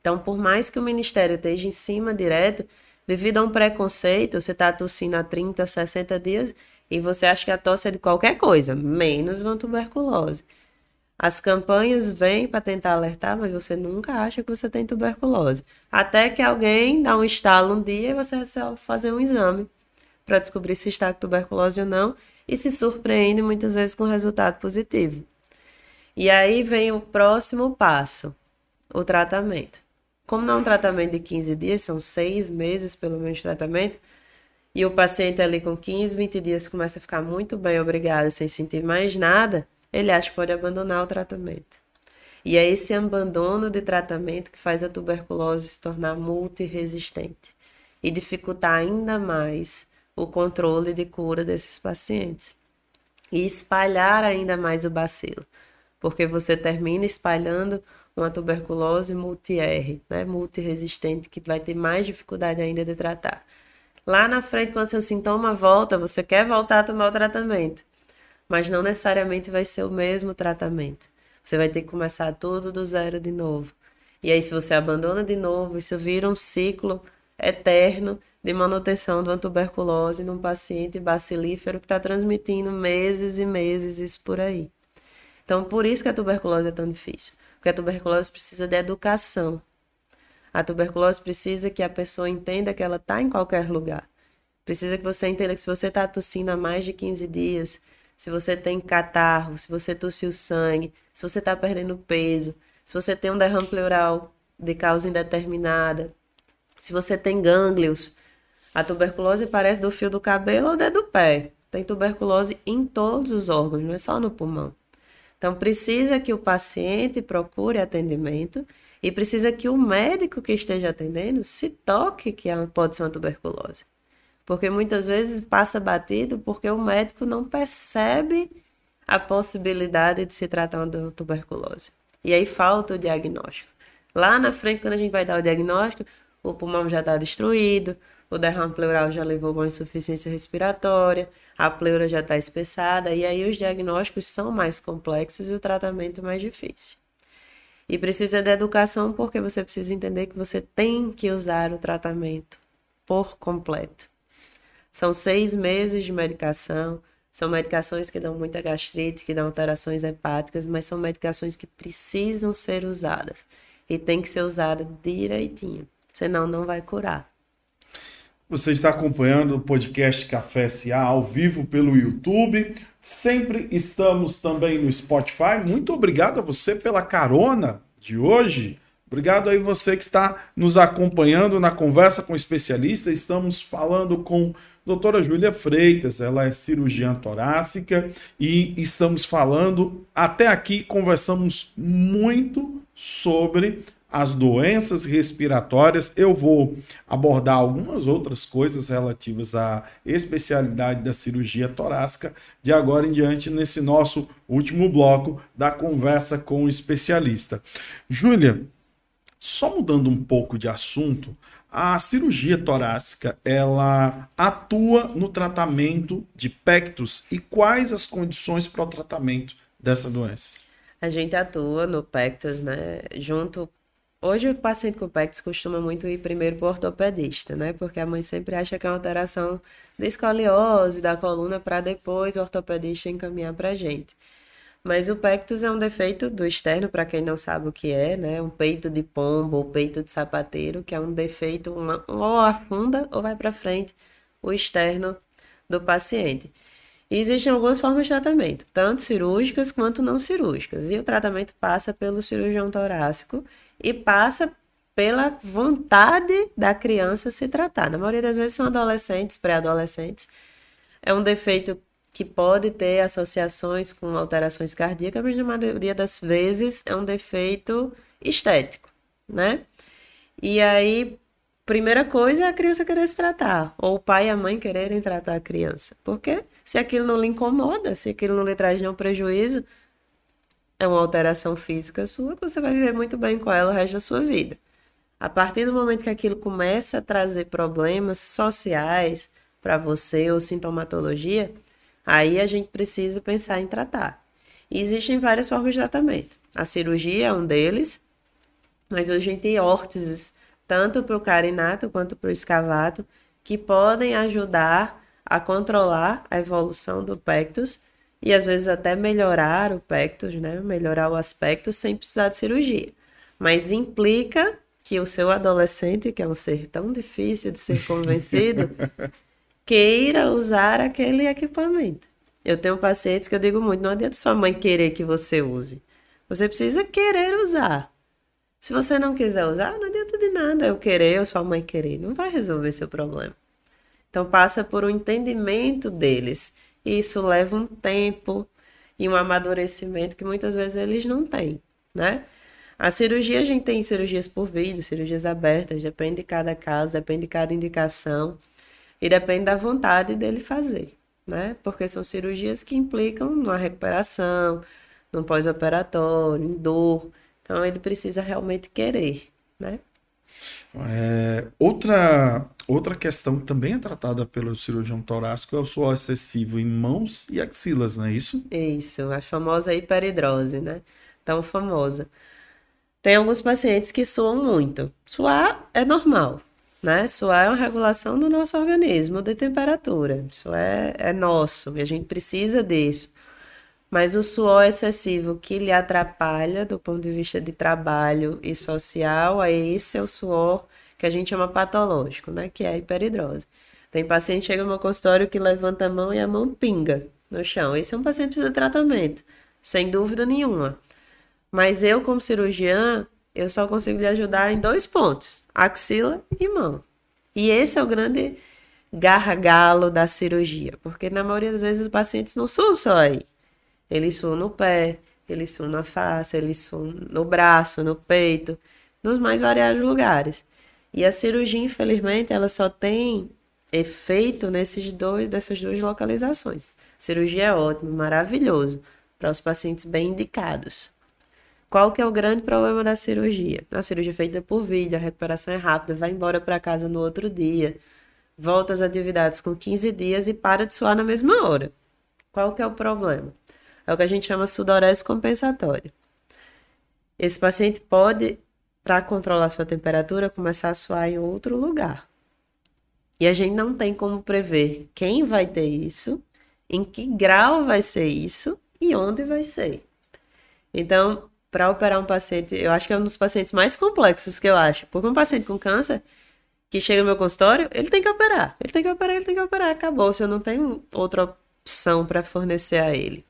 Então, por mais que o Ministério esteja em cima direto, devido a um preconceito, você está tossindo há 30, 60 dias e você acha que a tosse é de qualquer coisa, menos uma tuberculose. As campanhas vêm para tentar alertar, mas você nunca acha que você tem tuberculose. Até que alguém dá um estalo um dia e você resolve fazer um exame para descobrir se está com tuberculose ou não e se surpreende muitas vezes com resultado positivo. E aí vem o próximo passo, o tratamento. Como não é um tratamento de 15 dias, são seis meses pelo menos de tratamento, e o paciente ali com 15, 20 dias começa a ficar muito bem, obrigado, sem sentir mais nada, ele acha que pode abandonar o tratamento. E é esse abandono de tratamento que faz a tuberculose se tornar multiresistente e dificultar ainda mais o controle de cura desses pacientes e espalhar ainda mais o bacilo, porque você termina espalhando uma tuberculose multi-R, né, multiresistente, que vai ter mais dificuldade ainda de tratar. Lá na frente, quando seu sintoma volta, você quer voltar a tomar o tratamento, mas não necessariamente vai ser o mesmo tratamento. Você vai ter que começar tudo do zero de novo. E aí, se você abandona de novo, isso vira um ciclo eterno de manutenção de uma tuberculose num paciente bacilífero que está transmitindo meses e meses isso por aí. Então, por isso que a tuberculose é tão difícil. Porque a tuberculose precisa de educação. A tuberculose precisa que a pessoa entenda que ela está em qualquer lugar. Precisa que você entenda que se você está tossindo há mais de 15 dias, se você tem catarro, se você tossiu sangue, se você está perdendo peso, se você tem um derrame pleural de causa indeterminada, se você tem gânglios, a tuberculose parece do fio do cabelo ou do pé. Tem tuberculose em todos os órgãos, não é só no pulmão. Então, precisa que o paciente procure atendimento e precisa que o médico que esteja atendendo se toque que pode ser uma tuberculose. Porque muitas vezes passa batido porque o médico não percebe a possibilidade de se tratar de tuberculose. E aí falta o diagnóstico. Lá na frente, quando a gente vai dar o diagnóstico, o pulmão já está destruído, o derrame pleural já levou a uma insuficiência respiratória, a pleura já está espessada, e aí os diagnósticos são mais complexos e o tratamento mais difícil. E precisa de educação porque você precisa entender que você tem que usar o tratamento por completo. São seis meses de medicação, São medicações que dão muita gastrite, que dão alterações hepáticas, mas são medicações que precisam ser usadas. E tem que ser usada direitinho, senão não vai curar. Você está acompanhando o podcast Café SA ao vivo pelo YouTube. Sempre estamos também no Spotify. Muito obrigado a você pela carona de hoje. Obrigado aí você que está nos acompanhando na conversa com especialista. Estamos falando com doutora Júlia Freitas, ela é cirurgiã torácica e estamos falando, até aqui conversamos muito sobre as doenças respiratórias. Eu vou abordar algumas outras coisas relativas à especialidade da cirurgia torácica de agora em diante nesse nosso último bloco da conversa com o especialista. Júlia, só mudando um pouco de assunto, a cirurgia torácica, ela atua no tratamento de pectus e quais as condições para o tratamento dessa doença? A gente atua no pectus, né, junto Hoje o paciente com PECS costuma muito ir primeiro para o ortopedista, né? Porque a mãe sempre acha que é uma alteração da escoliose da coluna para depois o ortopedista encaminhar para a gente. Mas o pectus é um defeito do externo, para quem não sabe o que é, né? Um peito de pombo ou peito de sapateiro, que é um defeito, uma, ou afunda ou vai para frente o externo do paciente. E existem algumas formas de tratamento, tanto cirúrgicas quanto não cirúrgicas. E o tratamento passa pelo cirurgião torácico e passa pela vontade da criança se tratar. Na maioria das vezes são adolescentes, pré-adolescentes. É um defeito que pode ter associações com alterações cardíacas, mas na maioria das vezes é um defeito estético, né? E aí, primeira coisa é a criança querer se tratar, ou o pai e a mãe quererem tratar a criança. Porque se aquilo não lhe incomoda, se aquilo não lhe traz nenhum prejuízo, é uma alteração física sua, você vai viver muito bem com ela o resto da sua vida. A partir do momento que aquilo começa a trazer problemas sociais para você ou sintomatologia, aí a gente precisa pensar em tratar. E existem várias formas de tratamento. A cirurgia é um deles, mas hoje a gente tem órteses, tanto para o carinato quanto para o escavato, que podem ajudar a controlar a evolução do pectus e às vezes até melhorar o pectus, né? Melhorar o aspecto sem precisar de cirurgia. Mas implica que o seu adolescente, que é um ser tão difícil de ser convencido, queira usar aquele equipamento. Eu tenho pacientes que eu digo muito, não adianta sua mãe querer que você use. Você precisa querer usar. Se você não quiser usar, não adianta de nada eu querer ou sua mãe querer. Não vai resolver seu problema. Então passa por um entendimento deles isso leva um tempo e um amadurecimento que muitas vezes eles não têm, né? A cirurgia, a gente tem cirurgias por vídeo, cirurgias abertas, depende de cada caso, depende de cada indicação e depende da vontade dele fazer, né? Porque são cirurgias que implicam numa recuperação, num pós-operatório, em dor. Então ele precisa realmente querer, né? É, outra, outra questão que também é tratada pelo cirurgião torácico é o suor excessivo em mãos e axilas, não é isso? Isso, a famosa hiperidrose, né? Tão famosa. Tem alguns pacientes que suam muito. Suar é normal, né? Suar é uma regulação do nosso organismo de temperatura. Isso é, é nosso e a gente precisa disso. Mas o suor excessivo que lhe atrapalha do ponto de vista de trabalho e social, aí esse é o suor que a gente chama patológico, né? Que é a hiperidrose. Tem paciente que chega no meu consultório que levanta a mão e a mão pinga no chão. Esse é um paciente que precisa de tratamento, sem dúvida nenhuma. Mas eu, como cirurgiã, eu só consigo lhe ajudar em dois pontos: axila e mão. E esse é o grande gargalo da cirurgia, porque na maioria das vezes os pacientes não são só aí. Eles suam no pé, eles suam na face, eles suam no braço, no peito, nos mais variados lugares. E a cirurgia, infelizmente, ela só tem efeito nesses dois, dessas duas localizações. A cirurgia é ótimo, maravilhoso para os pacientes bem indicados. Qual que é o grande problema da cirurgia? A cirurgia é feita por vídeo, a recuperação é rápida, vai embora para casa no outro dia, volta às atividades com 15 dias e para de suar na mesma hora. Qual que é o problema? É o que a gente chama sudorese compensatória. Esse paciente pode, para controlar sua temperatura, começar a suar em outro lugar. E a gente não tem como prever quem vai ter isso em que grau vai ser isso e onde vai ser. Então, para operar um paciente, eu acho que é um dos pacientes mais complexos que eu acho. Porque um paciente com câncer que chega no meu consultório, ele tem que operar. Ele tem que operar, ele tem que operar. Acabou. Se eu não tenho outra opção para fornecer a ele.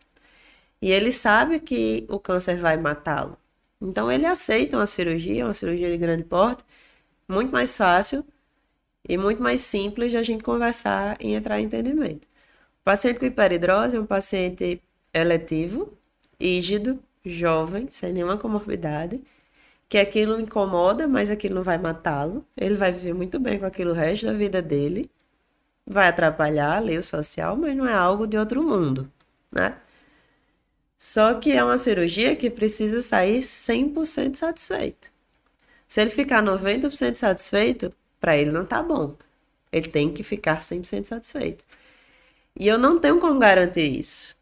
E ele sabe que o câncer vai matá-lo. Então ele aceita uma cirurgia, uma cirurgia de grande porte, muito mais fácil e muito mais simples de a gente conversar e entrar em entendimento. O paciente com hiperidrose é um paciente eletivo, rígido, jovem, sem nenhuma comorbidade, que aquilo incomoda, mas aquilo não vai matá-lo. Ele vai viver muito bem com aquilo o resto da vida dele. Vai atrapalhar ali o social, mas não é algo de outro mundo, né? Só que é uma cirurgia que precisa sair 100% satisfeito. Se ele ficar 90% satisfeito, para ele não tá bom. Ele tem que ficar 100% satisfeito. E eu não tenho como garantir isso.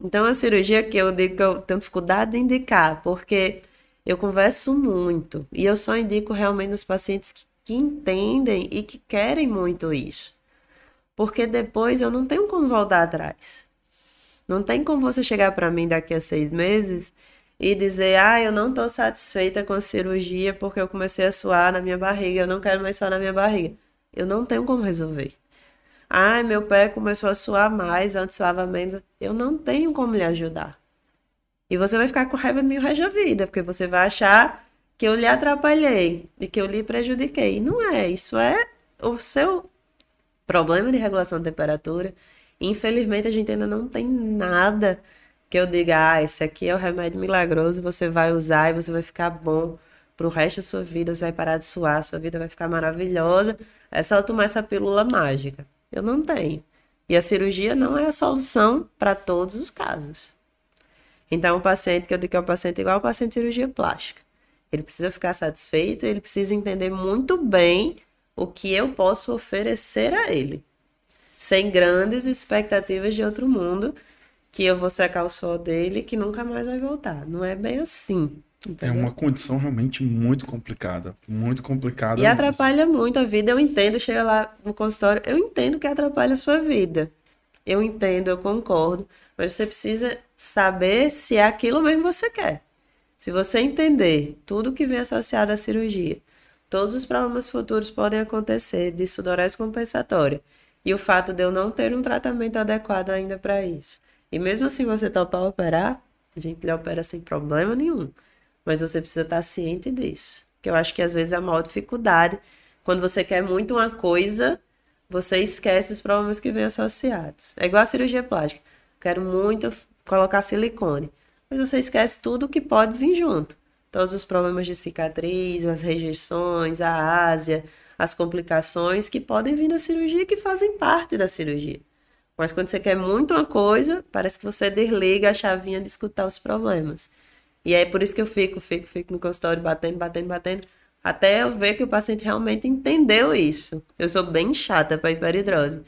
Então, a cirurgia que eu digo que eu tenho dificuldade de indicar, porque eu converso muito e eu só indico realmente nos pacientes que, que entendem e que querem muito isso. Porque depois eu não tenho como voltar atrás. Não tem como você chegar para mim daqui a seis meses e dizer, ah, eu não estou satisfeita com a cirurgia porque eu comecei a suar na minha barriga, eu não quero mais suar na minha barriga. Eu não tenho como resolver. Ah, meu pé começou a suar mais, antes suava menos. Eu não tenho como lhe ajudar. E você vai ficar com raiva de mim o resto da vida, porque você vai achar que eu lhe atrapalhei e que eu lhe prejudiquei. E não é, isso é o seu problema de regulação de temperatura. Infelizmente, a gente ainda não tem nada que eu diga, ah, esse aqui é o remédio milagroso, você vai usar e você vai ficar bom pro resto da sua vida, você vai parar de suar, sua vida vai ficar maravilhosa. É só tomar essa pílula mágica. Eu não tenho. E a cirurgia não é a solução para todos os casos. Então, o paciente, que eu digo que é o paciente igual ao paciente de cirurgia plástica. Ele precisa ficar satisfeito, ele precisa entender muito bem o que eu posso oferecer a ele. Sem grandes expectativas de outro mundo, que eu vou secar o suor dele que nunca mais vai voltar. Não é bem assim. Entendeu? É uma condição realmente muito complicada. Muito complicada. E mesmo. atrapalha muito a vida. Eu entendo, chega lá no consultório, eu entendo que atrapalha a sua vida. Eu entendo, eu concordo. Mas você precisa saber se é aquilo mesmo que você quer. Se você entender tudo que vem associado à cirurgia, todos os problemas futuros podem acontecer de sudorese compensatória e o fato de eu não ter um tratamento adequado ainda para isso. E mesmo assim você topar operar, a gente lhe opera sem problema nenhum. Mas você precisa estar ciente disso. Que eu acho que às vezes é a maior dificuldade. Quando você quer muito uma coisa, você esquece os problemas que vêm associados. É igual a cirurgia plástica. Quero muito colocar silicone. Mas você esquece tudo que pode vir junto. Todos os problemas de cicatriz, as rejeições, a ásia, as complicações que podem vir da cirurgia que fazem parte da cirurgia. Mas quando você quer muito uma coisa, parece que você desliga a chavinha de escutar os problemas. E é por isso que eu fico, fico, fico no consultório batendo, batendo, batendo, até eu ver que o paciente realmente entendeu isso. Eu sou bem chata para hiperidrose.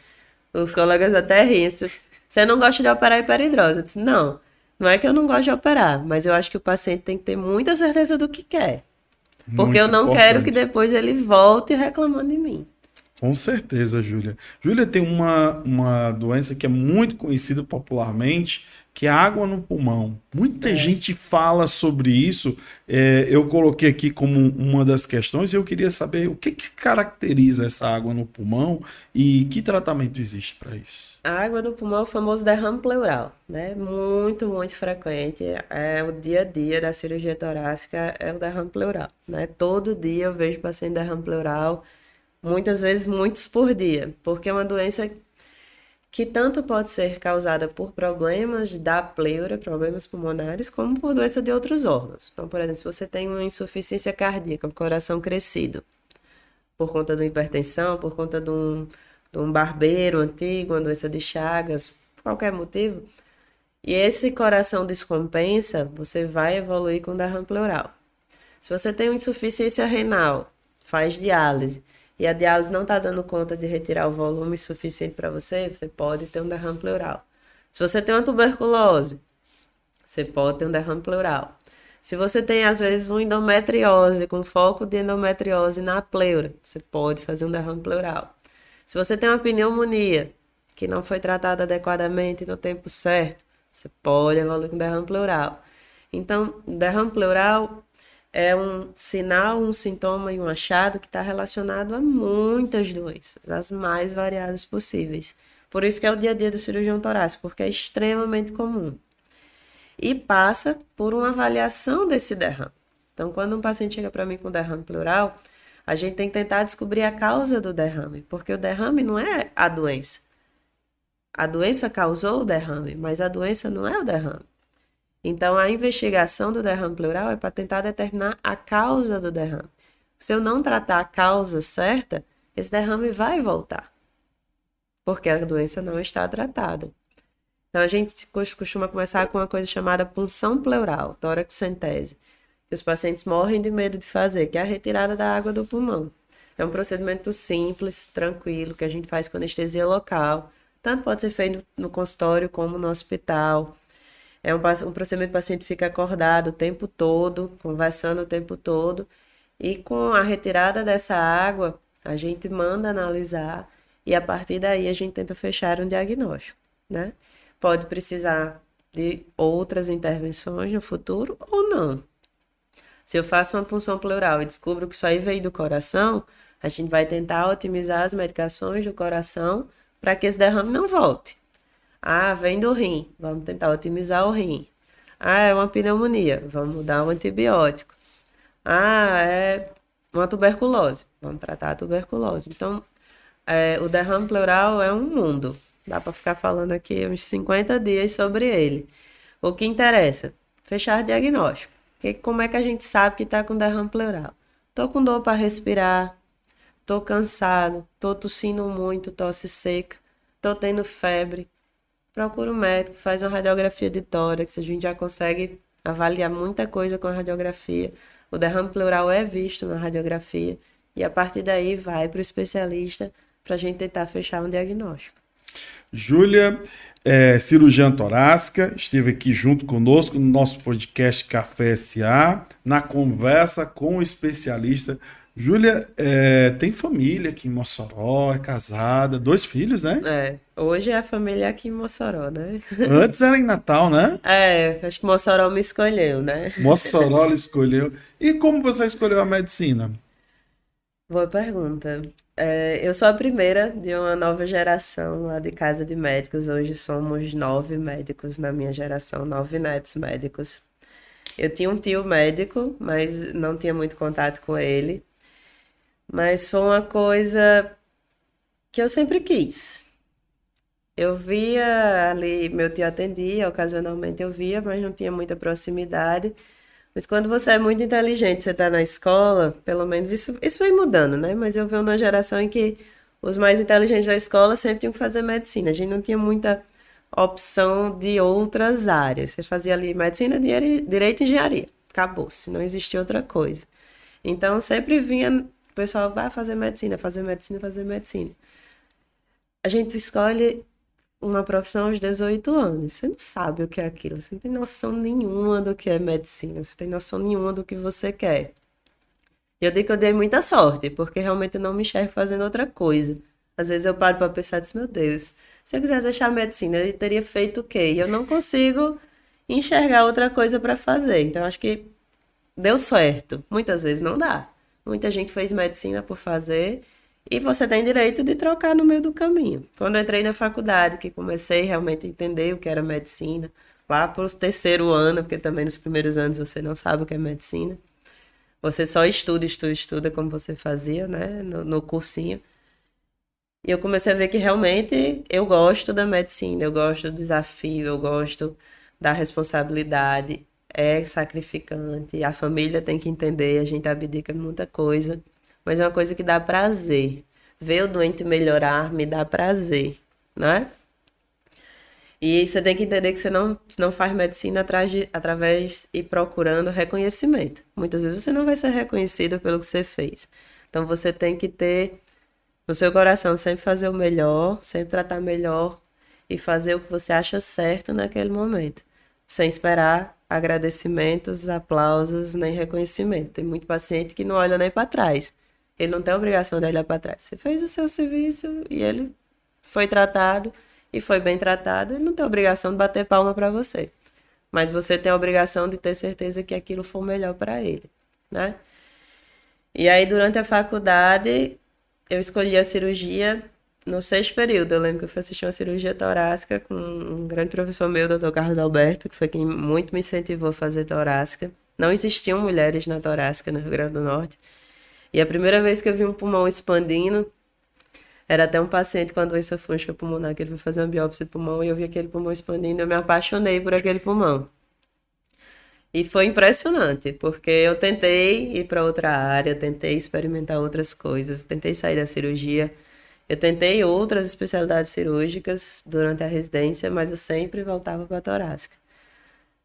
Os colegas até riem. Você não gosta de operar hiperidrose? Eu disse, não, não é que eu não gosto de operar, mas eu acho que o paciente tem que ter muita certeza do que quer. Porque Muito eu não importante. quero que depois ele volte reclamando de mim. Com certeza, Júlia. Júlia tem uma, uma doença que é muito conhecida popularmente, que é água no pulmão. Muita é. gente fala sobre isso. É, eu coloquei aqui como uma das questões e eu queria saber o que, que caracteriza essa água no pulmão e que tratamento existe para isso. A água no pulmão é o famoso derrame pleural, né? Muito, muito frequente. É o dia a dia da cirurgia torácica é o derrame pleural, né? Todo dia eu vejo paciente derrame pleural muitas vezes muitos por dia, porque é uma doença que tanto pode ser causada por problemas da pleura, problemas pulmonares, como por doença de outros órgãos. Então, por exemplo, se você tem uma insuficiência cardíaca, um coração crescido, por conta de uma hipertensão, por conta de um, de um barbeiro antigo, uma doença de Chagas, qualquer motivo, e esse coração descompensa, você vai evoluir com derrame pleural. Se você tem uma insuficiência renal, faz diálise, e a diálise não está dando conta de retirar o volume suficiente para você, você pode ter um derrame pleural. Se você tem uma tuberculose, você pode ter um derrame pleural. Se você tem, às vezes, uma endometriose, com foco de endometriose na pleura, você pode fazer um derrame pleural. Se você tem uma pneumonia, que não foi tratado adequadamente no tempo certo, você pode evoluir com derrame pleural. Então, derrame pleural é um sinal, um sintoma e um achado que está relacionado a muitas doenças, as mais variadas possíveis. Por isso que é o dia a dia do cirurgião torácico, porque é extremamente comum. E passa por uma avaliação desse derrame. Então, quando um paciente chega para mim com derrame pleural, a gente tem que tentar descobrir a causa do derrame, porque o derrame não é a doença. A doença causou o derrame, mas a doença não é o derrame. Então, a investigação do derrame pleural é para tentar determinar a causa do derrame. Se eu não tratar a causa certa, esse derrame vai voltar, porque a doença não está tratada. Então, a gente costuma começar com uma coisa chamada punção pleural, toracocentese, que os pacientes morrem de medo de fazer, que é a retirada da água do pulmão. É um procedimento simples, tranquilo, que a gente faz com anestesia local. Tanto pode ser feito no consultório como no hospital. É um, um procedimento que o paciente fica acordado o tempo todo, conversando o tempo todo. E com a retirada dessa água, a gente manda analisar e a partir daí a gente tenta fechar um diagnóstico, né? Pode precisar de outras intervenções no futuro ou não. Se eu faço uma punção pleural e descubro que isso aí veio do coração, a gente vai tentar otimizar as medicações do coração para que esse derrame não volte. Ah, vem do rim, vamos tentar otimizar o rim. Ah, é uma pneumonia, vamos mudar o antibiótico. Ah, é uma tuberculose, vamos tratar a tuberculose. Então, é, o derrame pleural é um mundo. Dá para ficar falando aqui uns 50 dias sobre ele. O que interessa? Fechar diagnóstico. Que, como é que a gente sabe que está com derrame pleural? Tô com dor para respirar, tô cansado, tô tossindo muito, tosse seca, tô tendo febre, procura um médico, faz uma radiografia de tórax, a gente já consegue avaliar muita coisa com a radiografia. O derrame pleural é visto na radiografia e a partir daí vai para o especialista para a gente tentar fechar um diagnóstico. Júlia, é, cirurgiã torácica, esteve aqui junto conosco no nosso podcast Café SA, na conversa com o especialista Júlia é, tem família aqui em Mossoró, é casada, dois filhos, né? É, hoje é a família aqui em Mossoró, né? Antes era em Natal, né? É, acho que Mossoró me escolheu, né? Mossoró lhe escolheu. E como você escolheu a medicina? Boa pergunta. É, eu sou a primeira de uma nova geração lá de casa de médicos. Hoje somos nove médicos na minha geração, nove netos médicos. Eu tinha um tio médico, mas não tinha muito contato com ele. Mas foi uma coisa que eu sempre quis. Eu via ali, meu tio atendia, ocasionalmente eu via, mas não tinha muita proximidade. Mas quando você é muito inteligente, você está na escola, pelo menos isso, isso foi mudando, né? Mas eu venho numa geração em que os mais inteligentes da escola sempre tinham que fazer medicina. A gente não tinha muita opção de outras áreas. Você fazia ali medicina, direito e engenharia. Acabou-se, não existia outra coisa. Então sempre vinha o pessoal vai fazer medicina, fazer medicina, fazer medicina. A gente escolhe uma profissão aos 18 anos. Você não sabe o que é aquilo, você não tem noção nenhuma do que é medicina, você tem noção nenhuma do que você quer. Eu digo que eu dei muita sorte, porque realmente eu não me enxergo fazendo outra coisa. Às vezes eu paro para pensar e meu Deus, se eu quisesse deixar medicina, eu teria feito o quê? E eu não consigo enxergar outra coisa para fazer. Então acho que deu certo. Muitas vezes não dá. Muita gente fez medicina por fazer e você tem direito de trocar no meio do caminho. Quando eu entrei na faculdade, que comecei realmente a entender o que era medicina, lá para o terceiro ano, porque também nos primeiros anos você não sabe o que é medicina. Você só estuda, estuda, estuda, como você fazia, né, no, no cursinho. E eu comecei a ver que realmente eu gosto da medicina, eu gosto do desafio, eu gosto da responsabilidade é sacrificante, a família tem que entender, a gente abdica de muita coisa, mas é uma coisa que dá prazer. Ver o doente melhorar me dá prazer, né? E você tem que entender que você não, não faz medicina de, através e procurando reconhecimento. Muitas vezes você não vai ser reconhecido pelo que você fez. Então você tem que ter no seu coração sempre fazer o melhor, sempre tratar melhor e fazer o que você acha certo naquele momento, sem esperar agradecimentos, aplausos, nem reconhecimento. Tem muito paciente que não olha nem para trás. Ele não tem obrigação de olhar para trás. Você fez o seu serviço e ele foi tratado e foi bem tratado, ele não tem obrigação de bater palma para você. Mas você tem a obrigação de ter certeza que aquilo for melhor para ele, né? E aí, durante a faculdade, eu escolhi a cirurgia no sexto período. Eu lembro que eu fui assistir uma cirurgia torácica com um grande professor meu, Dr. Carlos Alberto, que foi quem muito me incentivou a fazer torácica. Não existiam mulheres na torácica no Rio Grande do Norte. E a primeira vez que eu vi um pulmão expandindo, era até um paciente com a doença fúngica pulmonar, que ele foi fazer uma biópsia de pulmão e eu vi aquele pulmão expandindo, eu me apaixonei por aquele pulmão. E foi impressionante, porque eu tentei ir para outra área, tentei experimentar outras coisas, tentei sair da cirurgia, eu tentei outras especialidades cirúrgicas durante a residência, mas eu sempre voltava para a torácica.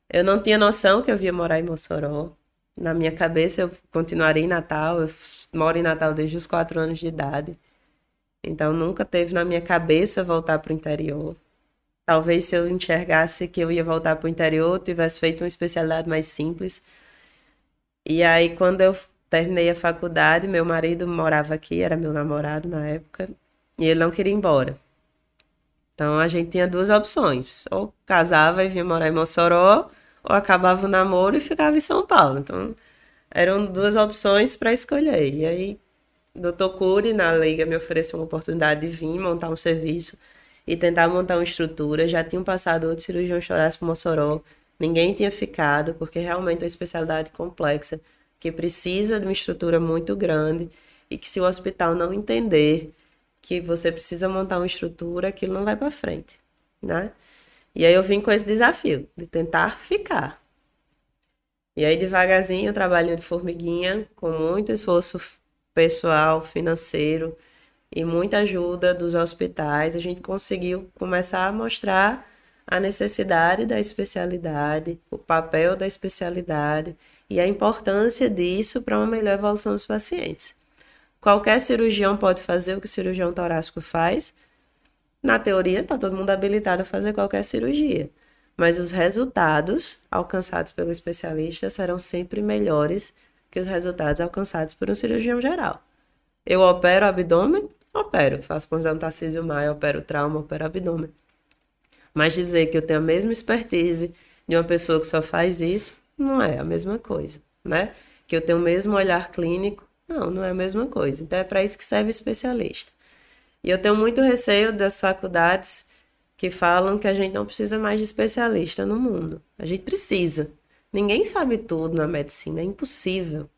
Eu não tinha noção que eu ia morar em Mossoró. Na minha cabeça, eu continuaria em Natal, eu moro em Natal desde os quatro anos de idade. Então nunca teve na minha cabeça voltar para o interior. Talvez se eu enxergasse que eu ia voltar para o interior, tivesse feito uma especialidade mais simples. E aí quando eu terminei a faculdade, meu marido morava aqui, era meu namorado na época, e ele não queria ir embora. Então a gente tinha duas opções: ou casava e vinha morar em Mossoró, ou acabava o namoro e ficava em São Paulo. Então eram duas opções para escolher. E aí Dr. Cury, na Liga, me ofereceu uma oportunidade de vir montar um serviço e tentar montar uma estrutura. Já tinham passado outros cirurgiões torácicos para Mossoró, ninguém tinha ficado, porque realmente é uma especialidade complexa, que precisa de uma estrutura muito grande e que se o hospital não entender que você precisa montar uma estrutura, aquilo não vai para frente, né? E aí eu vim com esse desafio de tentar ficar. E aí devagarzinho, trabalhando de formiguinha, com muito esforço pessoal, financeiro e muita ajuda dos hospitais, a gente conseguiu começar a mostrar a necessidade da especialidade, o papel da especialidade e a importância disso para uma melhor evolução dos pacientes. Qualquer cirurgião pode fazer o que o cirurgião torácico faz. Na teoria, está todo mundo habilitado a fazer qualquer cirurgia. Mas os resultados alcançados pelo especialista serão sempre melhores que os resultados alcançados por um cirurgião geral. Eu opero abdômen? Opero. Faço ponto Tarcísio Maia, opero trauma, opero abdômen. Mas dizer que eu tenho a mesma expertise de uma pessoa que só faz isso, não é a mesma coisa, né? Que eu tenho o mesmo olhar clínico, não, não é a mesma coisa. Então é para isso que serve o especialista. E eu tenho muito receio das faculdades que falam que a gente não precisa mais de especialista no mundo. A gente precisa. Ninguém sabe tudo na medicina, é impossível.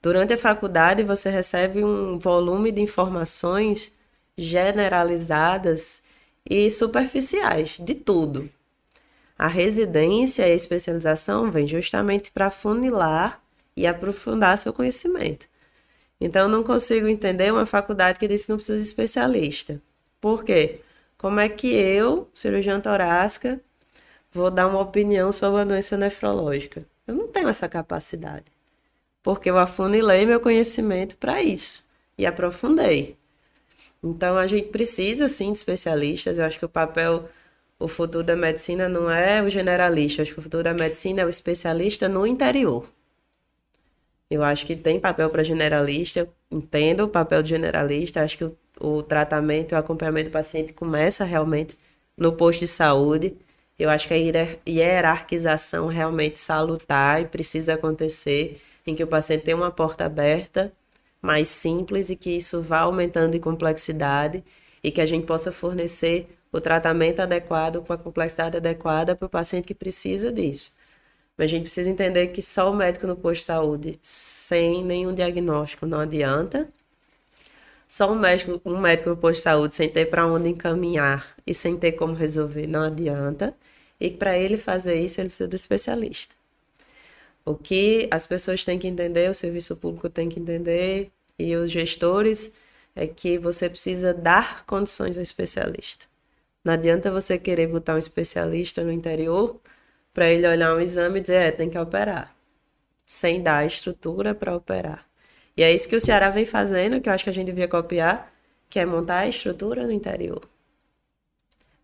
Durante a faculdade, você recebe um volume de informações generalizadas e superficiais, de tudo. A residência e a especialização vem justamente para funilar e aprofundar seu conhecimento. Então, eu não consigo entender uma faculdade que diz que não precisa de especialista. Por quê? Como é que eu, cirurgiã torácica, vou dar uma opinião sobre a doença nefrológica. Eu não tenho essa capacidade. Porque eu afunilei meu conhecimento para isso e aprofundei. Então a gente precisa sim de especialistas. Eu acho que o papel, o futuro da medicina não é o generalista. Eu acho que o futuro da medicina é o especialista no interior. Eu acho que tem papel para generalista, entendo o papel de generalista, acho que o, o tratamento o acompanhamento do paciente começa realmente no posto de saúde. Eu acho que a hierarquização realmente salutar e precisa acontecer, em que o paciente tem uma porta aberta, mais simples e que isso vá aumentando em complexidade e que a gente possa fornecer o tratamento adequado com a complexidade adequada para o paciente que precisa disso. Mas a gente precisa entender que só o médico no posto de saúde, sem nenhum diagnóstico, não adianta. Só um médico, um médico no posto de saúde, sem ter para onde encaminhar e sem ter como resolver, não adianta. E para ele fazer isso, ele precisa do especialista. O que as pessoas têm que entender, o serviço público tem que entender e os gestores é que você precisa dar condições ao especialista. Não adianta você querer botar um especialista no interior para ele olhar um exame e dizer, é, tem que operar, sem dar a estrutura para operar. E é isso que o Ceará vem fazendo, que eu acho que a gente devia copiar, que é montar a estrutura no interior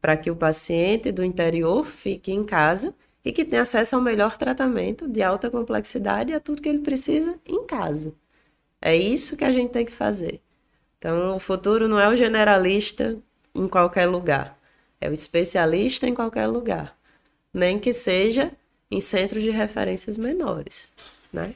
para que o paciente do interior fique em casa e que tenha acesso ao melhor tratamento de alta complexidade e a tudo que ele precisa em casa. É isso que a gente tem que fazer. Então, o futuro não é o generalista em qualquer lugar. É o especialista em qualquer lugar, nem que seja em centros de referências menores, né?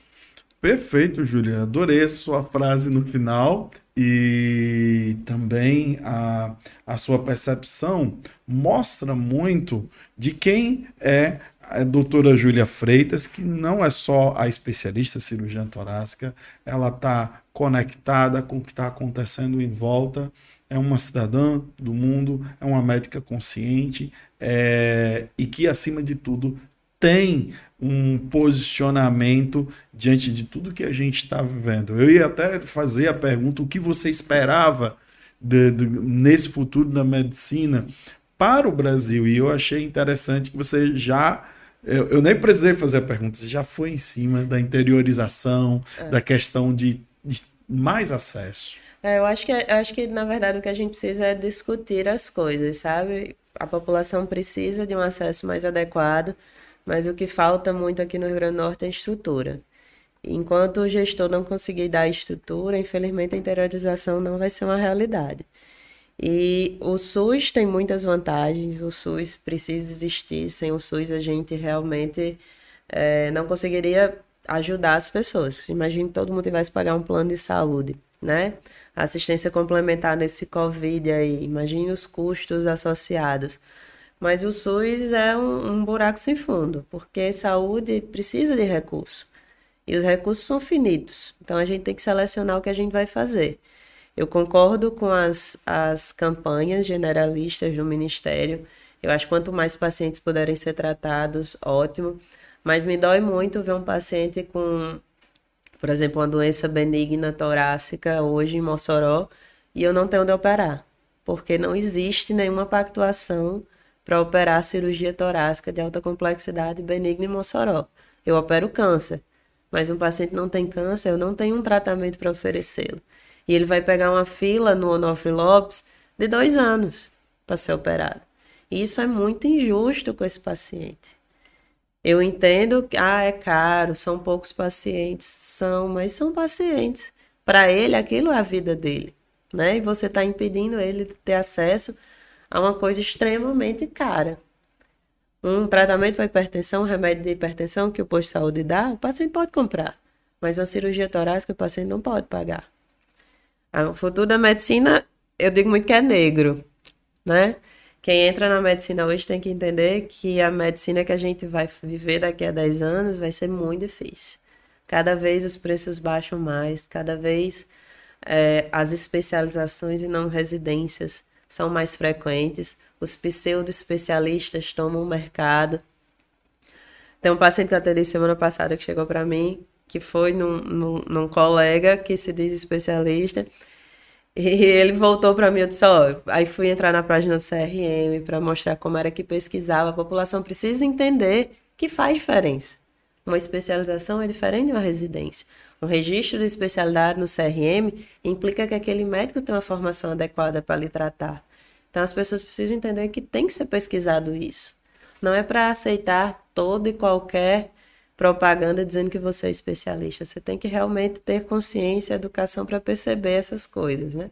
Perfeito, Julia. Adorei a sua frase no final e também a, a sua percepção mostra muito de quem é a doutora Júlia Freitas, que não é só a especialista cirurgiã torácica, ela está conectada com o que está acontecendo em volta, é uma cidadã do mundo, é uma médica consciente é, e que, acima de tudo, tem um posicionamento diante de tudo que a gente está vivendo. Eu ia até fazer a pergunta: o que você esperava de, de, nesse futuro da medicina para o Brasil? E eu achei interessante que você já eu, eu, nem precisei fazer a pergunta, você já foi em cima da interiorização, é. da questão de, de mais acesso. É, eu acho que, acho que, na verdade, o que a gente precisa é discutir as coisas, sabe? A população precisa de um acesso mais adequado, mas o que falta muito aqui no Rio Grande do Norte é estrutura. Enquanto o gestor não conseguir dar estrutura, infelizmente a interiorização não vai ser uma realidade. E o SUS tem muitas vantagens, o SUS precisa existir, sem o SUS a gente realmente é, não conseguiria ajudar as pessoas. Imagine que todo mundo tivesse que pagar um plano de saúde, né? Assistência complementar nesse Covid aí, imagine os custos associados. Mas o SUS é um, um buraco sem fundo, porque saúde precisa de recurso. E os recursos são finitos. Então a gente tem que selecionar o que a gente vai fazer. Eu concordo com as, as campanhas generalistas do Ministério. Eu acho que quanto mais pacientes puderem ser tratados, ótimo. Mas me dói muito ver um paciente com, por exemplo, uma doença benigna torácica hoje em Mossoró e eu não tenho onde operar, porque não existe nenhuma pactuação para operar cirurgia torácica de alta complexidade benigna em Mossoró. Eu opero câncer, mas um paciente não tem câncer, eu não tenho um tratamento para oferecê-lo. E ele vai pegar uma fila no Onofre Lopes de dois anos para ser operado. E isso é muito injusto com esse paciente. Eu entendo que ah, é caro, são poucos pacientes, são, mas são pacientes. Para ele, aquilo é a vida dele, né? E você está impedindo ele de ter acesso a uma coisa extremamente cara. Um tratamento para hipertensão, um remédio de hipertensão que o posto de saúde dá, o paciente pode comprar, mas uma cirurgia torácica o paciente não pode pagar. O futuro da medicina, eu digo muito que é negro, né? Quem entra na medicina hoje tem que entender que a medicina que a gente vai viver daqui a 10 anos vai ser muito difícil. Cada vez os preços baixam mais, cada vez é, as especializações e não residências são mais frequentes, os pseudo-especialistas tomam o mercado. Tem um paciente que eu atendi semana passada que chegou para mim que foi num, num, num, colega que se diz especialista. E ele voltou para mim, eu disse, ó, aí fui entrar na página do CRM para mostrar como era que pesquisava. A população precisa entender que faz diferença. Uma especialização é diferente de uma residência. Um registro de especialidade no CRM implica que aquele médico tem uma formação adequada para lhe tratar. Então as pessoas precisam entender que tem que ser pesquisado isso. Não é para aceitar todo e qualquer propaganda dizendo que você é especialista. Você tem que realmente ter consciência e educação para perceber essas coisas, né?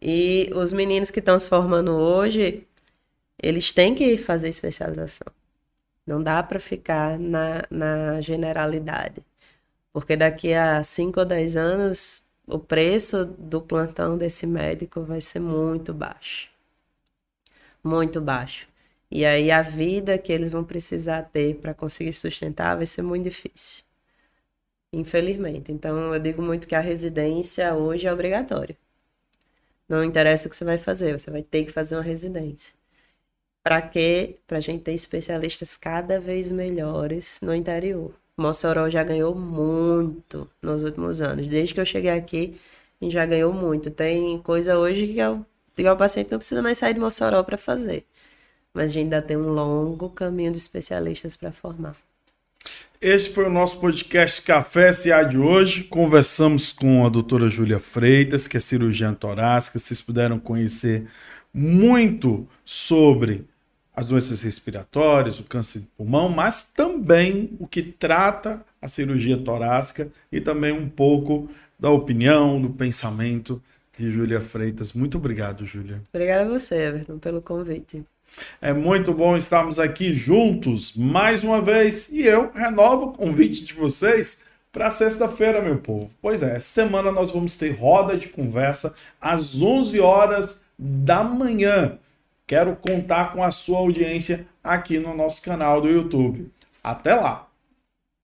E os meninos que estão se formando hoje, eles têm que fazer especialização. Não dá para ficar na, na generalidade. Porque daqui a 5 ou 10 anos, o preço do plantão desse médico vai ser muito baixo. Muito baixo. E aí a vida que eles vão precisar ter para conseguir sustentar vai ser muito difícil. Infelizmente. Então eu digo muito que a residência hoje é obrigatória. Não interessa o que você vai fazer, você vai ter que fazer uma residência. Para quê? Para a gente ter especialistas cada vez melhores no interior. Mossoró já ganhou muito nos últimos anos. Desde que eu cheguei aqui, a gente já ganhou muito. Tem coisa hoje que o, que o paciente não precisa mais sair de Mossoró para fazer mas a gente ainda tem um longo caminho de especialistas para formar. Esse foi o nosso podcast Café SA de hoje. Conversamos com a doutora Júlia Freitas, que é cirurgiã torácica. Vocês puderam conhecer muito sobre as doenças respiratórias, o câncer de pulmão, mas também o que trata a cirurgia torácica e também um pouco da opinião, do pensamento de Júlia Freitas. Muito obrigado, Júlia. Obrigada a você, Everton, pelo convite. É muito bom estarmos aqui juntos mais uma vez e eu renovo o convite de vocês para sexta-feira, meu povo. Pois é, semana nós vamos ter roda de conversa às 11 horas da manhã. Quero contar com a sua audiência aqui no nosso canal do YouTube. Até lá!